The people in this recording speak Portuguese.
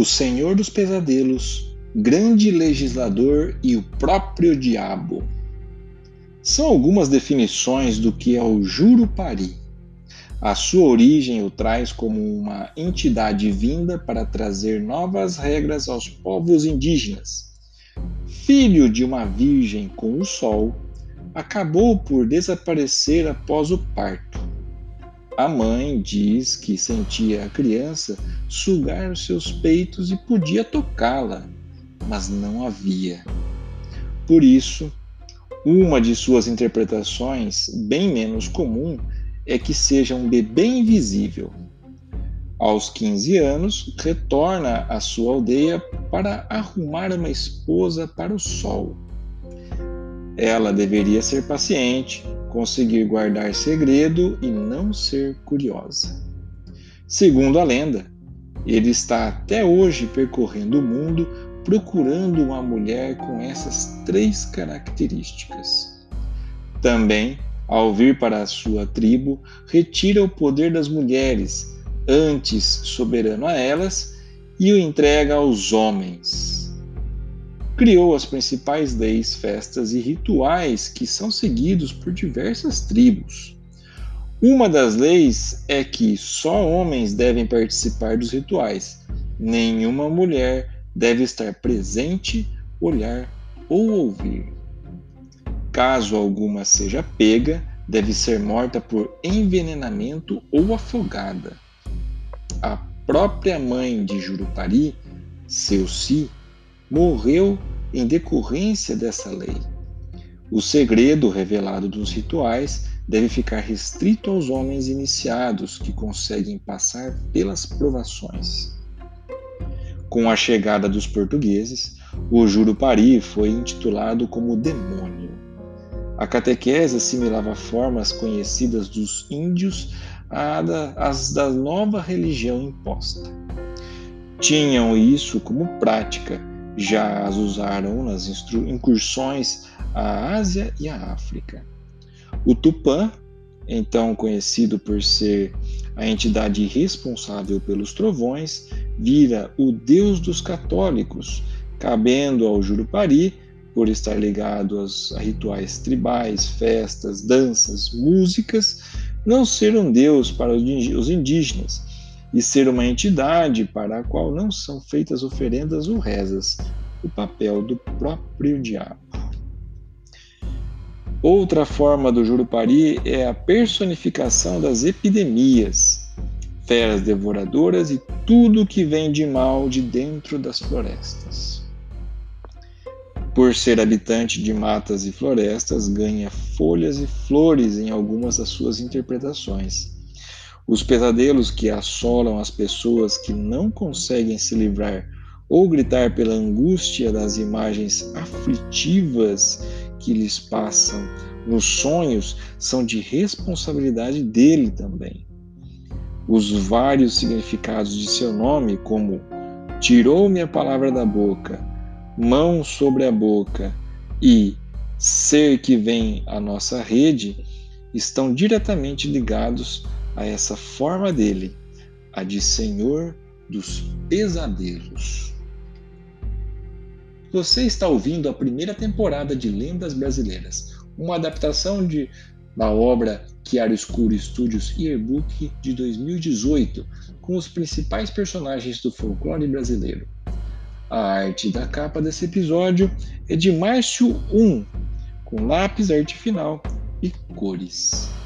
o Senhor dos Pesadelos, grande legislador e o próprio diabo. São algumas definições do que é o Jurupari. A sua origem o traz como uma entidade vinda para trazer novas regras aos povos indígenas. Filho de uma virgem com o sol, acabou por desaparecer após o parto. A mãe diz que sentia a criança sugar os seus peitos e podia tocá-la, mas não havia. Por isso, uma de suas interpretações, bem menos comum, é que seja um bebê invisível. Aos 15 anos, retorna à sua aldeia para arrumar uma esposa para o sol. Ela deveria ser paciente, conseguir guardar segredo e não ser curiosa. Segundo a lenda, ele está até hoje percorrendo o mundo procurando uma mulher com essas três características. Também, ao vir para a sua tribo, retira o poder das mulheres, antes soberano a elas, e o entrega aos homens. Criou as principais leis, festas e rituais que são seguidos por diversas tribos. Uma das leis é que só homens devem participar dos rituais, nenhuma mulher deve estar presente, olhar ou ouvir. Caso alguma seja pega, deve ser morta por envenenamento ou afogada. A própria mãe de Jurupari, Seuci, morreu em decorrência dessa lei. O segredo revelado dos rituais deve ficar restrito aos homens iniciados que conseguem passar pelas provações. Com a chegada dos portugueses, o Jurupari foi intitulado como demônio. A catequese assimilava formas conhecidas dos índios às da nova religião imposta. Tinham isso como prática, já as usaram nas incursões à Ásia e à África. O Tupã, então conhecido por ser a entidade responsável pelos trovões, vira o deus dos católicos, cabendo ao Jurupari, por estar ligado a rituais tribais, festas, danças, músicas, não ser um deus para os indígenas e ser uma entidade para a qual não são feitas oferendas ou rezas, o papel do próprio diabo. Outra forma do Jurupari é a personificação das epidemias, feras devoradoras e tudo que vem de mal de dentro das florestas. Por ser habitante de matas e florestas, ganha folhas e flores em algumas das suas interpretações. Os pesadelos que assolam as pessoas que não conseguem se livrar ou gritar pela angústia das imagens aflitivas que lhes passam nos sonhos são de responsabilidade dele também. Os vários significados de seu nome, como tirou-me a palavra da boca, mão sobre a boca e ser que vem à nossa rede, estão diretamente ligados a essa forma dele, a de Senhor dos pesadelos. Você está ouvindo a primeira temporada de Lendas Brasileiras, uma adaptação de da obra Chiaro Escuro Studios Yearbook de 2018, com os principais personagens do folclore brasileiro. A arte da capa desse episódio é de Márcio 1, com lápis, arte final e cores.